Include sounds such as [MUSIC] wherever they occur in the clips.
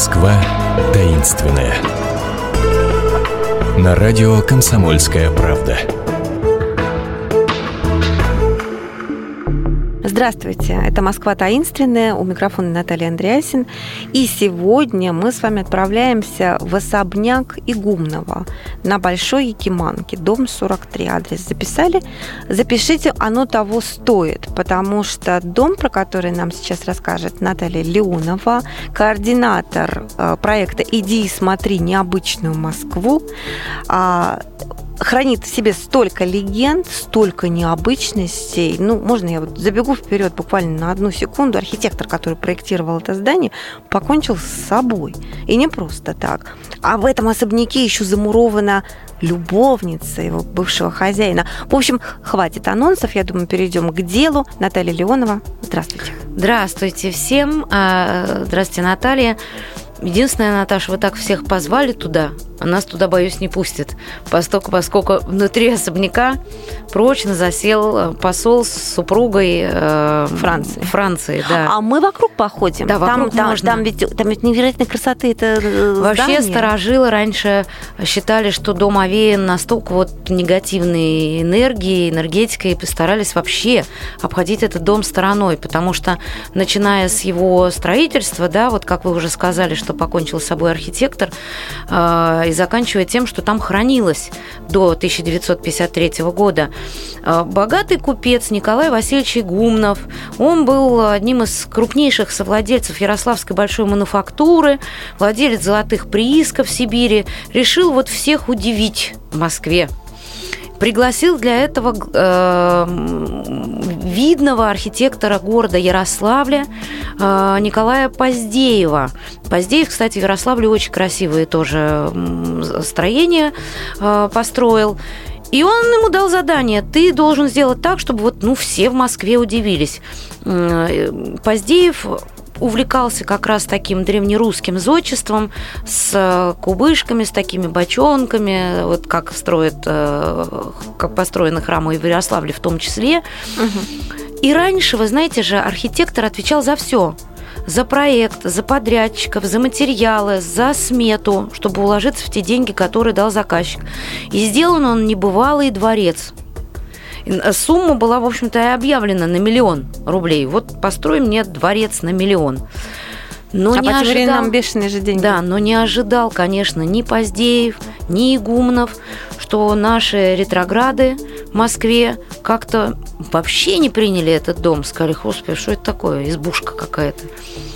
Москва таинственная. На радио «Комсомольская правда». Здравствуйте, это «Москва таинственная», у микрофона Наталья Андреасин. И сегодня мы с вами отправляемся в особняк Игумного на Большой Якиманке, дом 43, адрес записали. Запишите, оно того стоит, потому что дом, про который нам сейчас расскажет Наталья Леонова, координатор э, проекта «Иди и смотри необычную Москву», а, хранит в себе столько легенд, столько необычностей. Ну, можно я вот забегу вперед буквально на одну секунду. Архитектор, который проектировал это здание, покончил с собой. И не просто так. А в этом особняке еще замурована любовница его бывшего хозяина. В общем, хватит анонсов, я думаю, перейдем к делу. Наталья Леонова, здравствуйте. Здравствуйте всем. А, здравствуйте, Наталья. Единственное, Наташа, вы так всех позвали туда, а нас туда, боюсь, не пустят, поскольку, поскольку внутри особняка прочно засел э, посол с супругой э, Франции. Франции, да. А мы вокруг походим. Да, вокруг там, можно. Там, там, ведь, там ведь невероятной красоты это э, Вообще здание. старожилы раньше считали, что дом овеян настолько вот негативной энергией, энергетикой, и постарались вообще обходить этот дом стороной, потому что начиная с его строительства, да, вот как вы уже сказали, что покончил с собой архитектор, э, и заканчивая тем, что там хранилось до 1953 года. Э, Богатый купец Николай Васильевич Игумнов, он был одним из крупнейших совладельцев Ярославской большой мануфактуры, владелец золотых приисков в Сибири, решил вот всех удивить в Москве пригласил для этого э, видного архитектора города Ярославля э, Николая Поздеева. Поздеев, кстати, в Ярославле очень красивые тоже строения э, построил. И он ему дал задание, ты должен сделать так, чтобы вот, ну, все в Москве удивились. Поздеев увлекался как раз таким древнерусским зодчеством с кубышками, с такими бочонками, вот как строят, как построены храмы в Ярославле в том числе. Угу. И раньше, вы знаете же, архитектор отвечал за все за проект, за подрядчиков, за материалы, за смету, чтобы уложиться в те деньги, которые дал заказчик. И сделан он небывалый дворец. Сумма была, в общем-то, и объявлена на миллион рублей. Вот построй мне дворец на миллион. Но а не ожидал, нам бешеные же деньги. Да, но не ожидал, конечно, ни Поздеев, ни Игумнов, что наши ретрограды в Москве как-то вообще не приняли этот дом. Сказали, господи, что это такое, избушка какая-то.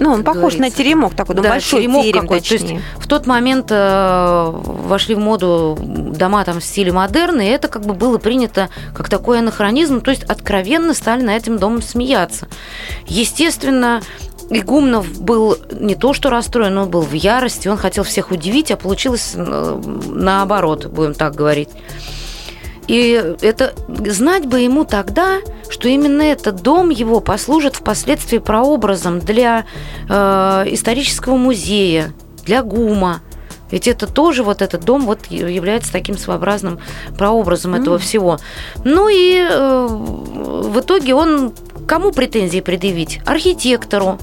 Ну, он похож говорится. на теремок такой, ну, да, большой теремок терем, какой. То есть в тот момент э, вошли в моду дома там в стиле модерна, и это как бы было принято как такой анахронизм, то есть откровенно стали на этим домом смеяться. Естественно, Игумнов был не то что расстроен, он был в ярости, он хотел всех удивить, а получилось наоборот, будем так говорить. И это знать бы ему тогда, что именно этот дом его послужит впоследствии прообразом для э, исторического музея, для ГУМа. Ведь это тоже вот этот дом вот является таким своеобразным прообразом mm. этого всего. Ну и э, в итоге он кому претензии предъявить? Архитектору.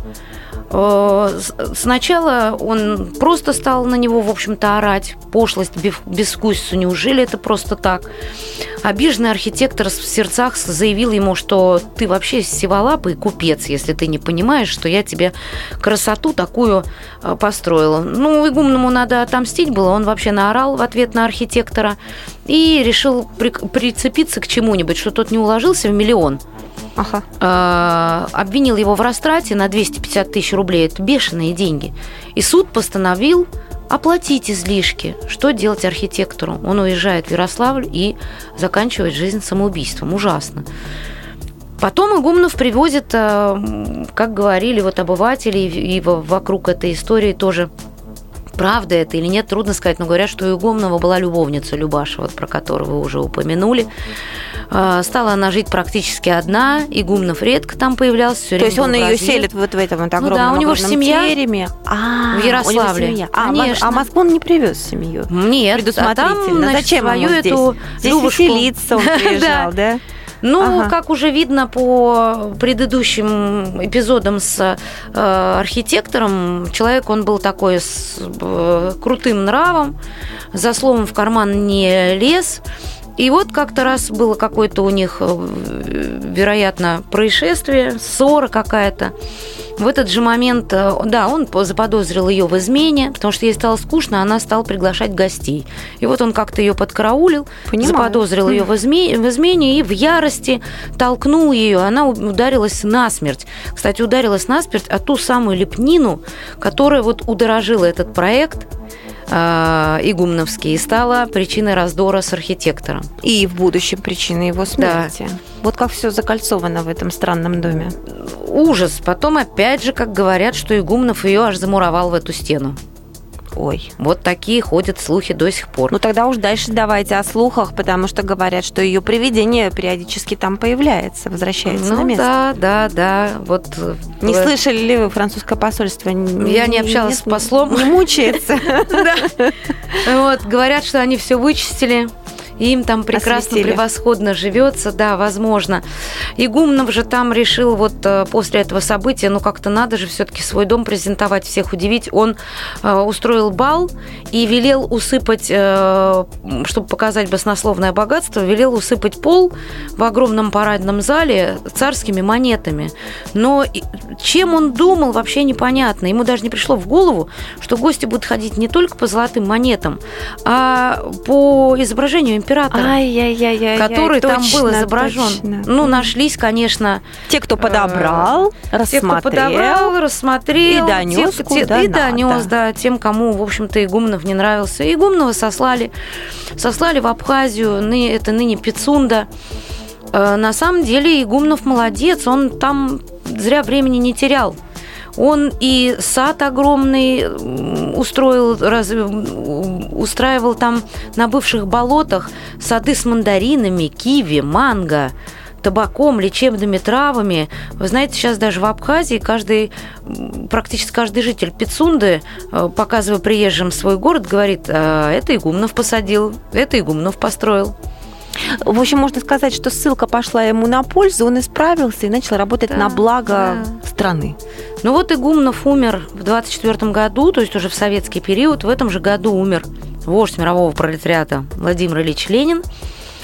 Э, сначала он просто стал на него, в общем-то, орать. Пошлость, безвкусицу. Неужели это просто так? Обиженный архитектор в сердцах заявил ему, что ты вообще сиволапый купец, если ты не понимаешь, что я тебе красоту такую э, построила. Ну, игумному надо отомстить было. Он вообще наорал в ответ на архитектора и решил при прицепиться к чему-нибудь, что тот не уложился в миллион – ага. э, обвинил его в растрате на 250 тысяч рублей. Это бешеные деньги. И суд постановил оплатить излишки. Что делать архитектору? Он уезжает в Ярославль и заканчивает жизнь самоубийством. Ужасно. Потом Игумнов привозит, э, как говорили вот обыватели, и вокруг этой истории тоже Правда это или нет, трудно сказать, но говорят, что у Игумнова была любовница Любаша, вот про которую вы уже упомянули. А, стала она жить практически одна, Игумнов редко там появлялся. То есть он ее селит вот в этом вот огромном ну, да, у него же семья тереме. А, в Ярославле. Семья. А, Конечно. а Москву он не привез семью? Нет. Предусмотрительно. А там, значит, Зачем свою ему здесь? эту здесь веселиться он [LAUGHS] приезжал, да? Ну, Ага. как уже видно по предыдущим эпизодам с э, архитектором, человек он был такой с э, крутым нравом, за словом в карман не лез. И вот как-то раз было какое-то у них, э, вероятно, происшествие, ссора какая-то. В этот же момент, э, да, он по- заподозрил ее в измене, потому что ей стало скучно, она стала приглашать гостей. И вот он как-то ее подкараулил, Понимаю. заподозрил ее в, изме- в измене и в ярости толкнул ее. Она ударилась насмерть. Кстати, ударилась насмерть о ту самую лепнину, которая вот удорожила этот проект э, игумновский и стала причиной раздора с архитектором. И в будущем причина его смерти. Вот как все закольцовано в этом странном доме. Ужас. Потом опять же, как говорят, что Игумнов ее аж замуровал в эту стену. Ой. Вот такие ходят слухи до сих пор. Ну тогда уж дальше давайте о слухах, потому что говорят, что ее привидение периодически там появляется, возвращается на ну место. да, да, да. Вот э, Не в- слышали ли вы французское посольство? Я не общалась с послом. Не мучается. [LAUGHS] Вот, говорят, что они все вычистили. И им там прекрасно, Осветили. превосходно живется, да, возможно. Игумнов же там решил вот э, после этого события, ну как-то надо же все-таки свой дом презентовать, всех удивить. Он э, устроил бал и велел усыпать, э, чтобы показать баснословное богатство, велел усыпать пол в огромном парадном зале царскими монетами. Но чем он думал, вообще непонятно. Ему даже не пришло в голову, что гости будут ходить не только по золотым монетам, а по изображению императора. Ай-яй-яй-яй. Который там был точно, изображен. точно. Ну, нашлись, конечно, Те, кто подобрал, те, кто рассмотрел. подобрал, рассмотрел. и донёс, те- куда и надо. донес, да, тем, кому, в общем-то, Игумнов не нравился. Игумнова сослали, сослали в Абхазию, это ныне Пицунда. Э, На самом деле Игумнов молодец, он там зря времени не терял. Он и сад огромный устроил, раз- м, устраивал там на бывших болотах сады с мандаринами, киви, манго, табаком, лечебными травами. Вы знаете, сейчас даже в Абхазии каждый, практически каждый житель Пицунды, э, показывая приезжим свой город, говорит, «А, это Игумнов посадил, это Игумнов построил. В общем, можно сказать, что ссылка пошла ему на пользу, он исправился и начал работать Да, на благо да. страны. Ну вот Игумнов умер в 24 году, то есть уже в советский период. В этом же году умер вождь мирового пролетариата Владимир Ильич Ленин.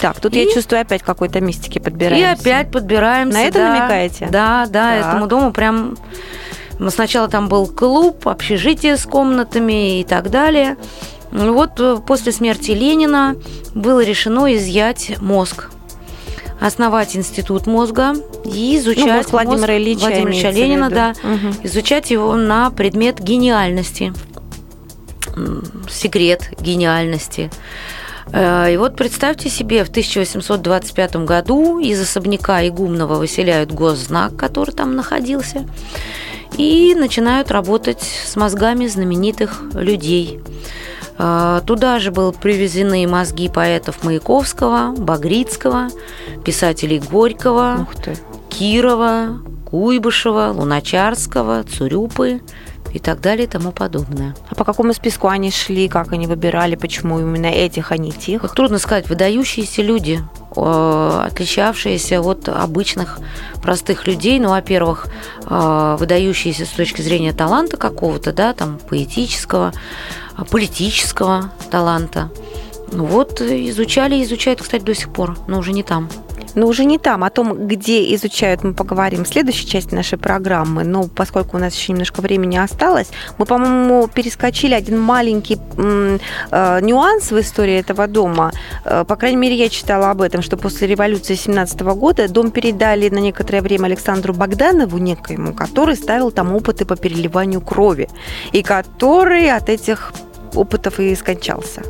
Так, тут И- я чувствую опять какой-то мистики И подбираемся. опять подбираемся. На это да. намекаете? Да, да, Так. этому дому прям... Сначала там был клуб, общежитие с комнатами и так далее. Ну Вот э, после смерти Ленина было решено изъять мозг основать институт мозга и изучать Ну, мозг Владимира мозг Ильича Владимира Ильича Ленина, да, Мгм. изучать его на предмет гениальности, секрет гениальности. Э, И вот представьте себе, в 1825 году из особняка Игумного выселяют госзнак, который там находился, и начинают работать с мозгами знаменитых людей. Э, Туда же были привезены мозги поэтов Маяковского, Багрицкого, писателей Горького. Кирова, Куйбышева, Луначарского, Цурюпы и так далее и тому подобное. А по какому списку они шли, как они выбирали, почему именно этих, а не тех? Вот трудно сказать, выдающиеся люди, отличавшиеся от обычных простых людей. Ну, во-первых, э, выдающиеся с точки зрения таланта какого-то, да, там, поэтического, э, политического таланта. Ну вот, э, изучали изучают, кстати, до сих пор, но уже не там. Но уже не там. О том, где изучают, мы поговорим в следующей части нашей программы. Но поскольку у нас еще немножко времени осталось, мы, по-моему, перескочили один маленький э, нюанс в истории этого дома. Э, по крайней мере, я читала об этом, что после революции 17 года дом передали на некоторое время Александру Богданову некоему, который ставил там опыты по переливанию крови. И который от этих опытов и скончался.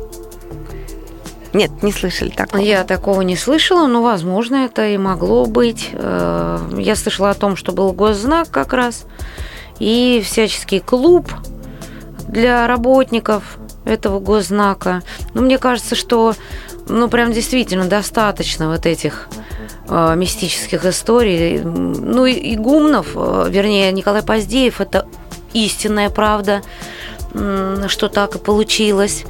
Нет, не слышали такого. Я такого не слышала, но, возможно, это и могло быть. Э, Я слышала о том, что был госзнак как раз, и всяческий клуб для работников этого госзнака. Но мне кажется, что ну, прям действительно достаточно вот этих э, мистических историй. Ну, и Игумнов, э, вернее, Николай Поздеев, это истинная правда, что так и получилось.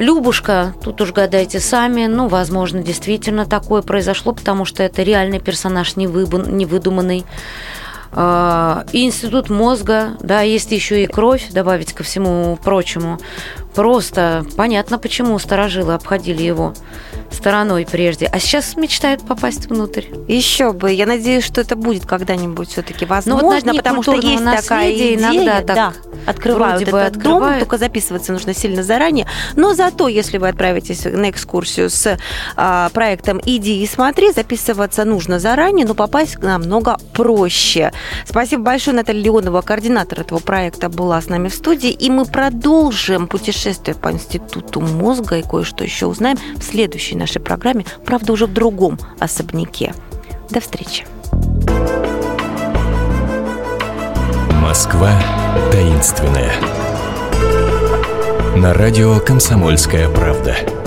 Любушка, тут уж гадайте сами, ну, возможно, действительно такое произошло, потому что это реальный персонаж невыдуманный. А, и институт мозга, да, есть еще и кровь, добавить ко всему прочему. Просто понятно, почему старожилы обходили его стороной прежде, а сейчас мечтают попасть внутрь. Еще бы. Я надеюсь, что это будет когда-нибудь все-таки возможно, ну, вот потому что есть такая идея, иногда так открывают этот открывают. дом, только записываться нужно сильно заранее. Но зато, если вы отправитесь на экскурсию с а, проектом «Иди и смотри», записываться нужно заранее, но попасть намного проще. Спасибо большое, Наталья Леонова, координатор этого проекта, была с нами в студии, и мы продолжим путешествие по Институту мозга и кое-что еще узнаем в следующей нашей программе, правда, уже в другом особняке. До встречи. Москва таинственная. На радио «Комсомольская правда».